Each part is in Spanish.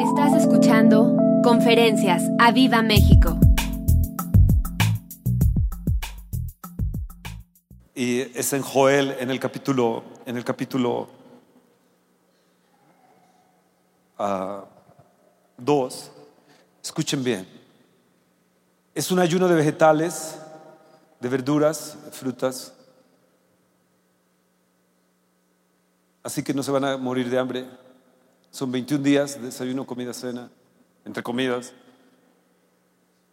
Estás escuchando Conferencias a Viva México. Y es en Joel, en el capítulo, en el capítulo 2. Escuchen bien. Es un ayuno de vegetales, de verduras, frutas. Así que no se van a morir de hambre. Son 21 días, desayuno, comida, cena, entre comidas.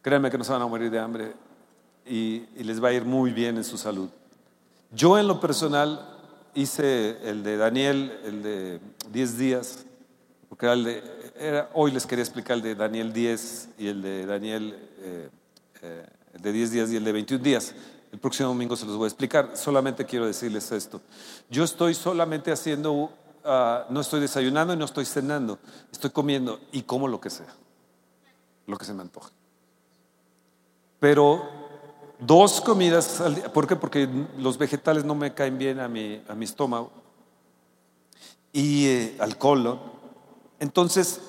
Créanme que no se van a morir de hambre y, les va a ir muy bien en su salud. Yo en lo personal hice el de Daniel, el de 10 días, porque era el de, hoy les quería explicar el de Daniel 10 y el de Daniel eh, eh, el de 10 días y el de 21 días. El próximo domingo se los voy a explicar. Solamente quiero decirles esto. Yo estoy solamente haciendo, ah, no estoy desayunando y no estoy cenando. Estoy comiendo y como lo que sea, lo que se me antoja. Pero dos comidas al día. ¿Por qué? Porque los vegetales no me caen bien a mi, a mi estómago y eh, al colon. Entonces,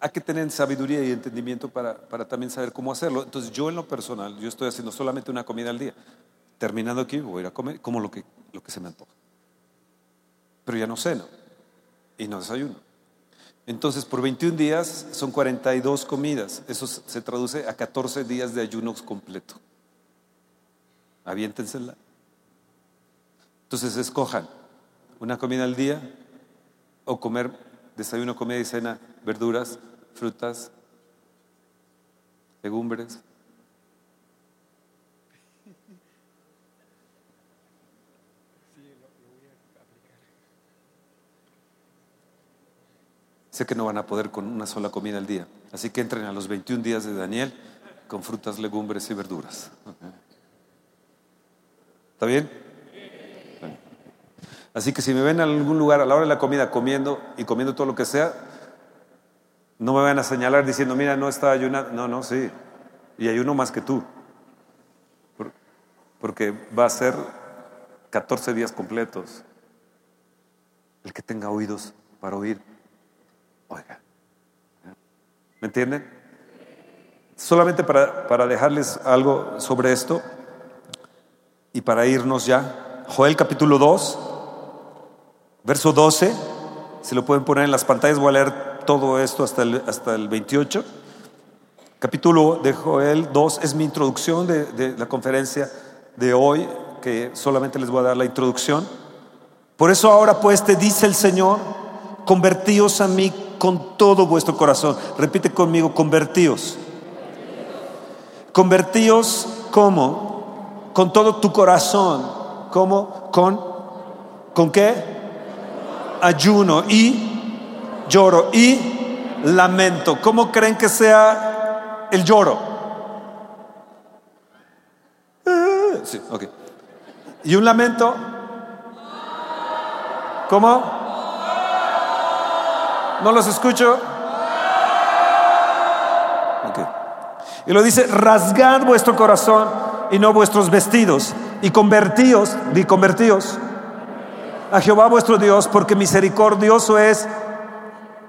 hay que tener sabiduría y entendimiento para, para también saber cómo hacerlo. Entonces, yo en lo personal, yo estoy haciendo solamente una comida al día. Terminando aquí, voy a ir a comer como lo que, lo que se me antoja. Pero ya no ceno y no desayuno. Entonces, por 21 días son 42 comidas. Eso se traduce a 14 días de ayunos completo. Aviéntensela. Entonces, escojan una comida al día o comer desayuno, comida y cena, verduras, frutas, legumbres. Sé que no van a poder con una sola comida al día. Así que entren a los 21 días de Daniel con frutas, legumbres y verduras. ¿Está bien? Así que si me ven en algún lugar a la hora de la comida comiendo y comiendo todo lo que sea, no me van a señalar diciendo, mira, no está ayunando. No, no, sí. Y ayuno más que tú. Por- Porque va a ser 14 días completos. El que tenga oídos para oír, oiga. ¿Me entienden? Solamente para, para dejarles algo sobre esto y para irnos ya. Joel capítulo 2, verso 12. Si lo pueden poner en las pantallas, voy a leer todo esto hasta el, hasta el 28. Capítulo de Joel 2 es mi introducción de, de la conferencia de hoy, que solamente les voy a dar la introducción. Por eso ahora pues te dice el Señor, convertíos a mí con todo vuestro corazón. Repite conmigo, convertíos. Convertíos como? Con todo tu corazón. ¿Cómo? Con ¿Con qué? Ayuno y lloro y lamento. ¿Cómo creen que sea el lloro? Eh, Sí, ok. ¿Y un lamento? ¿Cómo? ¿No los escucho? Y lo dice, rasgad vuestro corazón y no vuestros vestidos, y convertíos, di convertíos a Jehová vuestro Dios, porque misericordioso es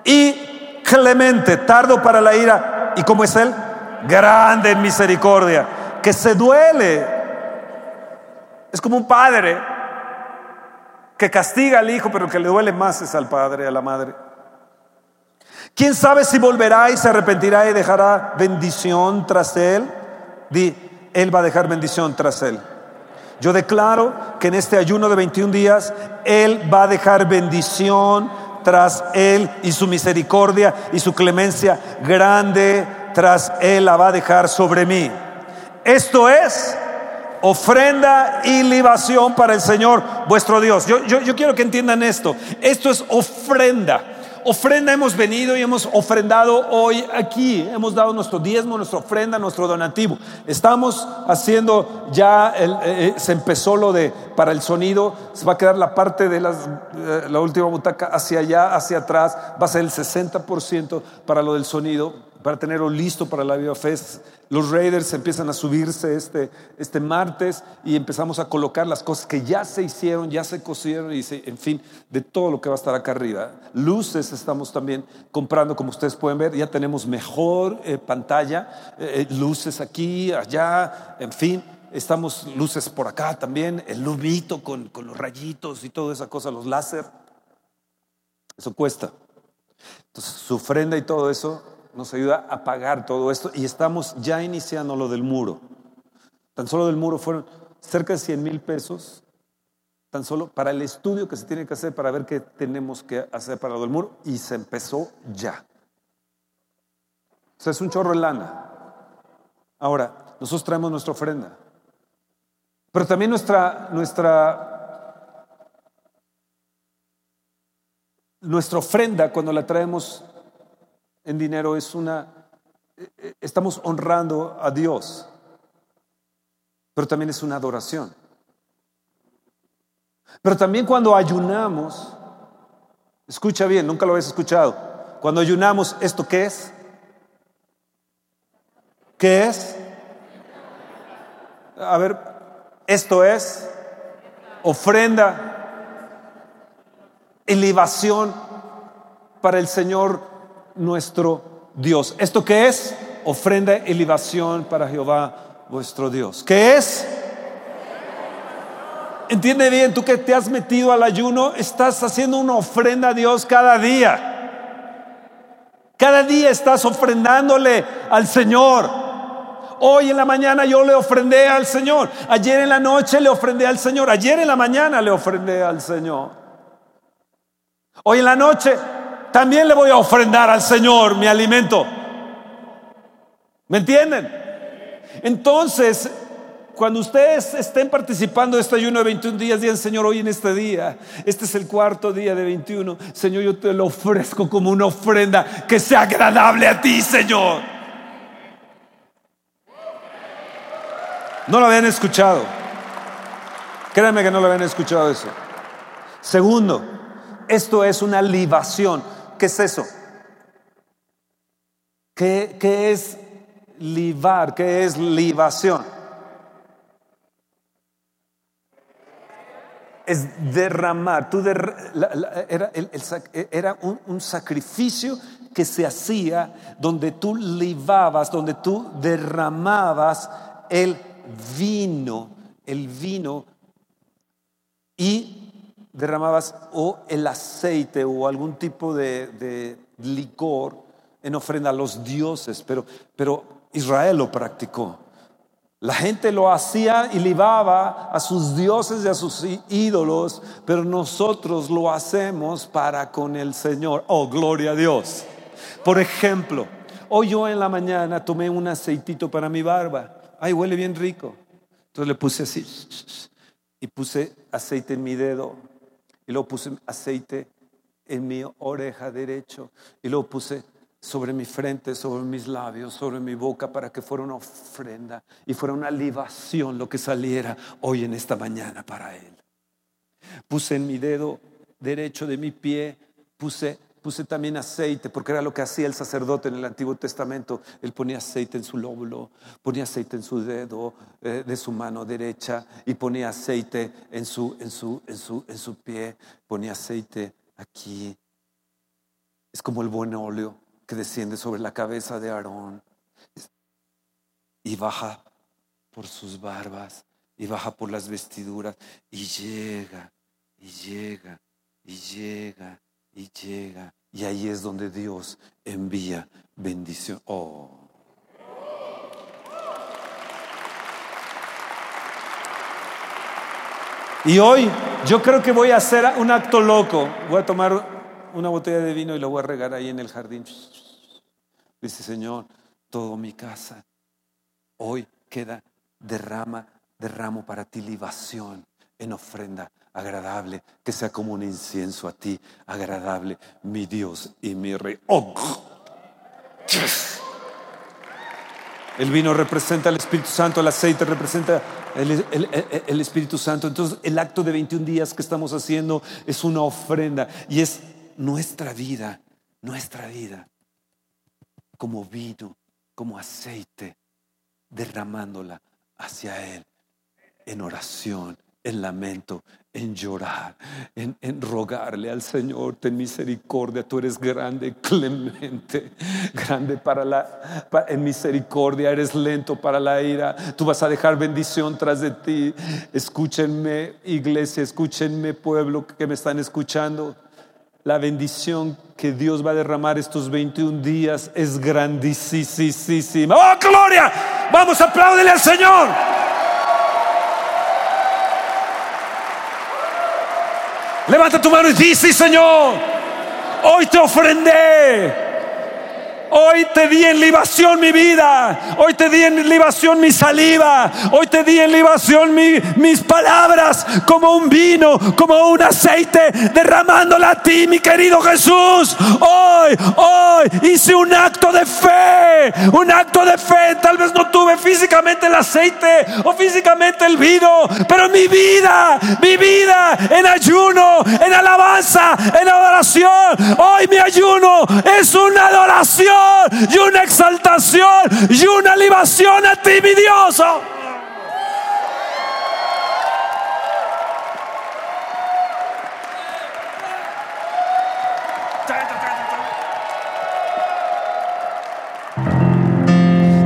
y clemente, tardo para la ira. ¿Y cómo es Él? Grande en misericordia, que se duele. Es como un padre que castiga al hijo, pero que le duele más es al padre, a la madre. ¿Quién sabe si volverá y se arrepentirá y dejará bendición tras él? Di, él va a dejar bendición tras él. Yo declaro que en este ayuno de 21 días, Él va a dejar bendición tras Él y su misericordia y su clemencia grande tras Él la va a dejar sobre mí. Esto es ofrenda y libación para el Señor vuestro Dios. Yo, yo, yo quiero que entiendan esto. Esto es ofrenda. Ofrenda hemos venido y hemos ofrendado hoy aquí. Hemos dado nuestro diezmo, nuestra ofrenda, nuestro donativo. Estamos haciendo ya, el- eh, eh, se empezó lo de para el sonido. Se va a quedar la parte de las, eh, la última butaca hacia allá, hacia atrás. Va a ser el 60% para lo del sonido. Para tenerlo listo para la Viva Fest. Los Raiders empiezan a subirse este, este martes y empezamos a colocar las cosas que ya se hicieron, ya se cosieron y en fin, de todo lo que va a estar acá arriba. Luces estamos también comprando, como ustedes pueden ver, ya tenemos mejor eh, pantalla, eh, eh, luces aquí, allá, en fin. Estamos luces por acá también, el lumito con, con los rayitos y toda esa cosa, los láser. Eso cuesta. Entonces, su ofrenda y todo eso nos ayuda a pagar todo esto y estamos ya iniciando lo del muro. Tan solo del muro fueron cerca de 100 mil pesos, tan solo para el estudio que se tiene que hacer para ver qué tenemos que hacer para lo del muro y se empezó ya. O sea, es un chorro de lana. Ahora, nosotros traemos nuestra ofrenda. Pero también nuestra, nuestra, nuestra ofrenda, cuando la traemos en dinero, es una, estamos honrando a Dios, pero también es una adoración. Pero también cuando ayunamos, escucha bien, nunca lo habéis escuchado, cuando ayunamos, ¿esto qué es? ¿Qué es? A ver, esto es ofrenda, elevación para el Señor nuestro Dios. ¿Esto qué es? Ofrenda, elevación para Jehová vuestro Dios. ¿Qué es? Entiende bien, tú que te has metido al ayuno, estás haciendo una ofrenda a Dios cada día. Cada día estás ofrendándole al Señor. Hoy en la mañana yo le ofrendé al Señor. Ayer en la noche le ofrendé al Señor. Ayer en la mañana le ofrendé al Señor. Hoy en la noche también le voy a ofrendar al Señor mi alimento. ¿Me entienden? Entonces, cuando ustedes estén participando de este ayuno de 21 días, digan, Señor, hoy en este día, este es el cuarto día de 21, Señor, yo te lo ofrezco como una ofrenda que sea agradable a ti, Señor. No lo habían escuchado. Créanme que no lo habían escuchado eso. Segundo, esto es una libación. ¿Qué es eso? ¿Qué, qué es libar? ¿Qué es libación? Es derramar. Tú era, era un, un sacrificio que se hacía donde tú libabas, donde tú derramabas el vino, el vino derramabas o el aceite o algún tipo de, licor en ofrenda a los dioses, pero, pero Israel lo practicó. La gente lo hacía y libaba a sus dioses y a sus ídolos, pero nosotros lo hacemos para con el Señor. Oh, gloria a Dios. Por ejemplo, hoy yo en la mañana tomé un aceitito para mi barba ay, huele bien rico. Entonces le puse así y puse aceite en mi dedo y luego puse aceite en mi oreja derecho y luego puse sobre mi frente, sobre mis labios, sobre mi boca para que fuera una ofrenda y fuera una libación lo que saliera hoy en esta mañana para Él. Puse en mi dedo derecho de mi pie, puse Puse también aceite, porque era lo que hacía el sacerdote en el Antiguo Testamento. Él ponía aceite en su lóbulo, ponía aceite en su dedo eh, de su mano derecha y ponía aceite en su, en, su, en, su, en su pie, ponía aceite aquí. Es como el buen óleo que desciende sobre la cabeza de Aarón y baja por sus barbas y baja por las vestiduras y llega y llega y llega y llega. Y ahí es donde Dios envía bendición. Oh. Y hoy yo creo que voy a hacer un acto loco. Voy a tomar una botella de vino y lo voy a regar ahí en el jardín. Dice, Señor, todo mi casa hoy queda derrama, derramo para ti libación en ofrenda agradable, que sea como un incienso a ti, agradable, mi Dios y mi Rey. Oh. El vino representa el Espíritu Santo, el aceite representa el, Espíritu Santo. Entonces el acto de 21 días que estamos haciendo es una ofrenda y es nuestra vida, nuestra vida. como vino, como aceite, derramándola hacia Él en oración, en lamento, en llorar, en, rogarle al Señor, ten misericordia, tú eres grande, clemente, grande para la, en misericordia, eres lento para la ira, tú vas a dejar bendición tras de ti. Escúchenme, iglesia, escúchenme, pueblo que me están escuchando. La bendición que Dios va a derramar estos 21 días es grandísima. ¡Oh, gloria! Vamos, apláudele al Señor. Levanta tu mano y dice, Señor, hoy te ofrendé. Hoy te di en libación mi vida. Hoy te di en libación mi saliva. Hoy te di en libación mis palabras como un vino, como un aceite, derramándola a ti, mi querido Jesús. Hoy, hoy hice un acto de fe. Un acto de fe. Tal vez no tuve físicamente el aceite o físicamente el vino, pero mi vida, mi vida en ayuno, en alabanza, en adoración. Hoy mi ayuno es una adoración y una exaltación y una libación a ti, mi Dios.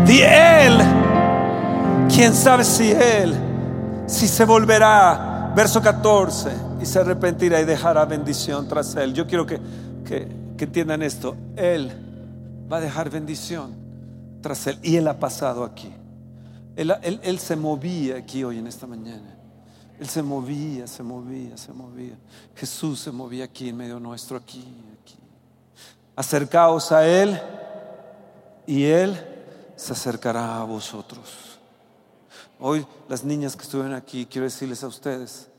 Y Él, quién sabe si Él, si se volverá, verso 14, y se arrepentirá y dejará bendición tras Él. Yo quiero que, que, entiendan esto. Él va a dejar bendición tras él. Y él ha pasado aquí. Él, se movía aquí hoy en esta mañana. Él se movía, se movía, se movía. Jesús se movía aquí en medio nuestro, aquí, aquí. Acercaos a Él y Él se acercará a vosotros. Hoy las niñas que estuvieron aquí, quiero decirles a ustedes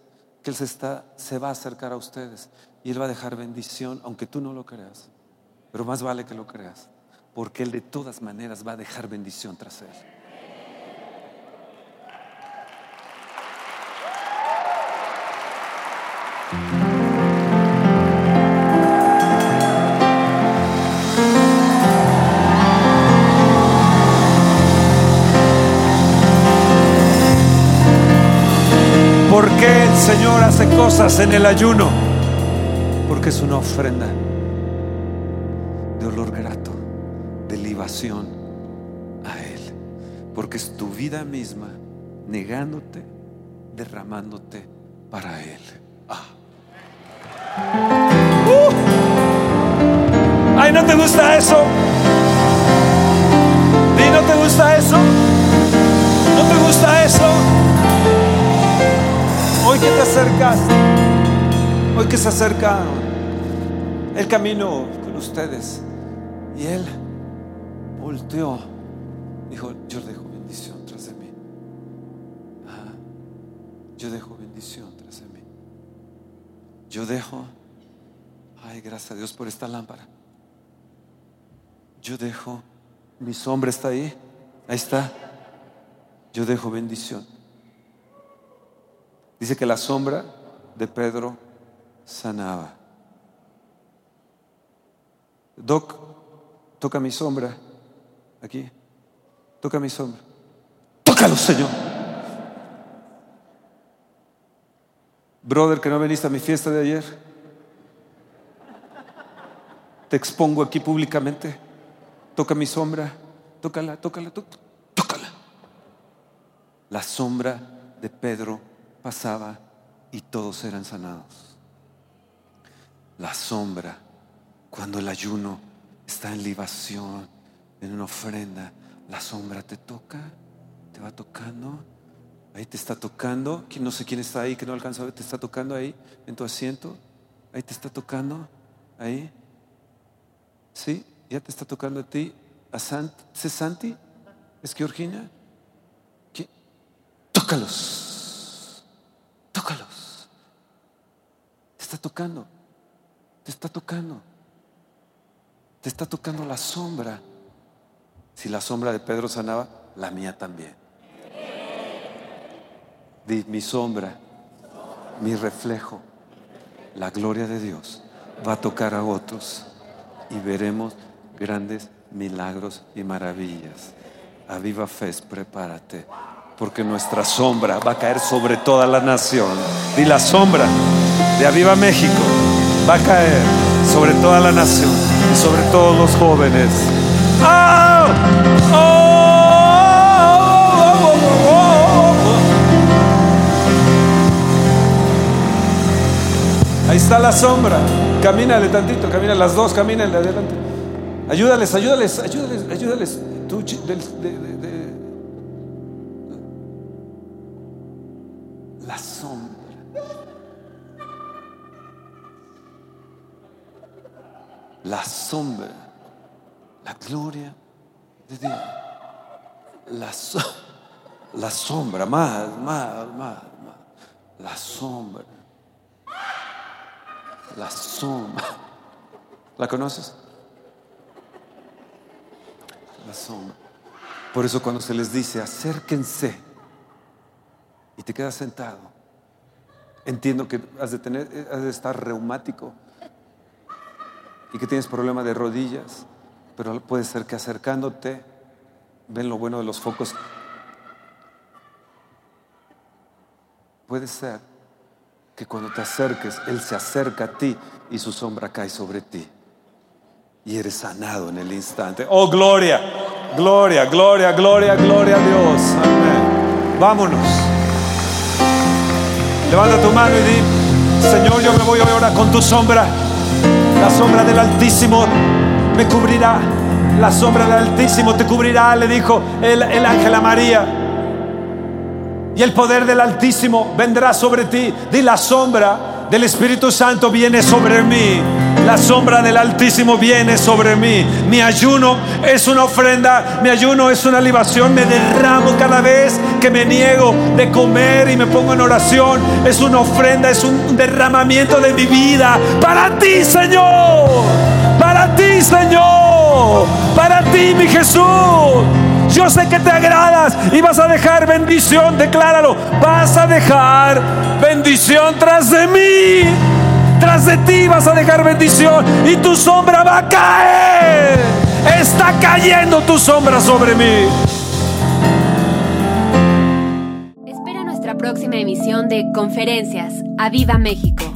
que Él se, está, se va a acercar a ustedes y Él va a dejar bendición, aunque tú no lo creas. Pero más vale que lo creas porque Él de todas maneras va a dejar bendición tras Él. Cosas en el ayuno? Porque es una ofrenda de olor grato a Él. Porque es tu vida misma negándote, derramándote para Él. Ah. Uh. Ay, ¿no te gusta eso? ¿Y no te gusta eso? ¿No te gusta eso? Hoy que te acercaste, hoy que se acercaron, el camino con ustedes y Él volteó, dijo, yo dejo bendición tras de mí. yo dejo bendición tras de mí. Yo dejo, ay, gracias a Dios por esta lámpara. Yo dejo, mi sombra está ahí, ahí está. Yo dejo bendición. Dice que la sombra de Pedro sanaba. Doc, toca mi sombra. Aquí. Toca mi sombra. Tócalo, Señor. Brother, que no veniste a mi fiesta de ayer. Te expongo aquí públicamente. Toca mi sombra. Tócala, tócala, tócala. La sombra de Pedro pasaba y todos eran sanados. La sombra, cuando el ayuno está en libación, en una ofrenda, la sombra te toca, te va tocando, ahí te está tocando, no sé quién está ahí, que no alcanza a ver, te está tocando ahí, en tu asiento, ahí te está tocando, ahí, ¿sí? Ya te está tocando a ti, a Santi, ¿es Santi? ¿Es Georgina? ¿Qué? Tócalos, tócalos, te está tocando, te está tocando, te está tocando la sombra si la sombra de Pedro sanaba, la mía también. mi sombra, mi reflejo, la gloria de Dios va a tocar a otros y veremos grandes milagros y maravillas. A viva fe, prepárate, porque nuestra sombra va a caer sobre toda la nación. Y la sombra de Aviva México va a caer sobre toda la nación y sobre todos los jóvenes. ¡Ah! Ahí está la sombra. Camínale tantito, camina las dos, camínale adelante. Ayúdales, ayúdales, ayúdales, ayúdales. Tú, de, de, de, La sombra. La gloria de Dios. La, so, la sombra, más, más, más, más. La sombra. La sombra. ¿La conoces? La sombra. Por eso cuando se les dice, acérquense y te quedas sentado, entiendo que has de, tener, has de estar reumático y que tienes problema de rodillas, pero puede ser que acercándote, ven lo bueno de los focos, puede ser que cuando te acerques, Él se acerca a ti y su sombra cae sobre ti. Y eres sanado en el instante. Oh, gloria, gloria, gloria, gloria, gloria a Dios. Amén. Vámonos. Levanta tu mano y di, Señor, yo me voy ahora con tu sombra. La sombra del Altísimo me cubrirá. La sombra del Altísimo te cubrirá, le dijo el, el ángel a María y el poder del Altísimo vendrá sobre ti. Di la sombra del Espíritu Santo viene sobre mí. La sombra del Altísimo viene sobre mí. Mi ayuno es una ofrenda, mi ayuno es una libación. Me derramo cada vez que me niego de comer y me pongo en oración. Es una ofrenda, es un derramamiento de mi vida. Para ti, Señor. Para ti, Señor. Para ti, mi Jesús. Yo sé que te agradas y vas a dejar bendición, decláralo. Vas a dejar bendición tras de mí. Tras de ti vas a dejar bendición y tu sombra va a caer. Está cayendo tu sombra sobre mí. Espera nuestra próxima emisión de Conferencias. ¡A Viva México!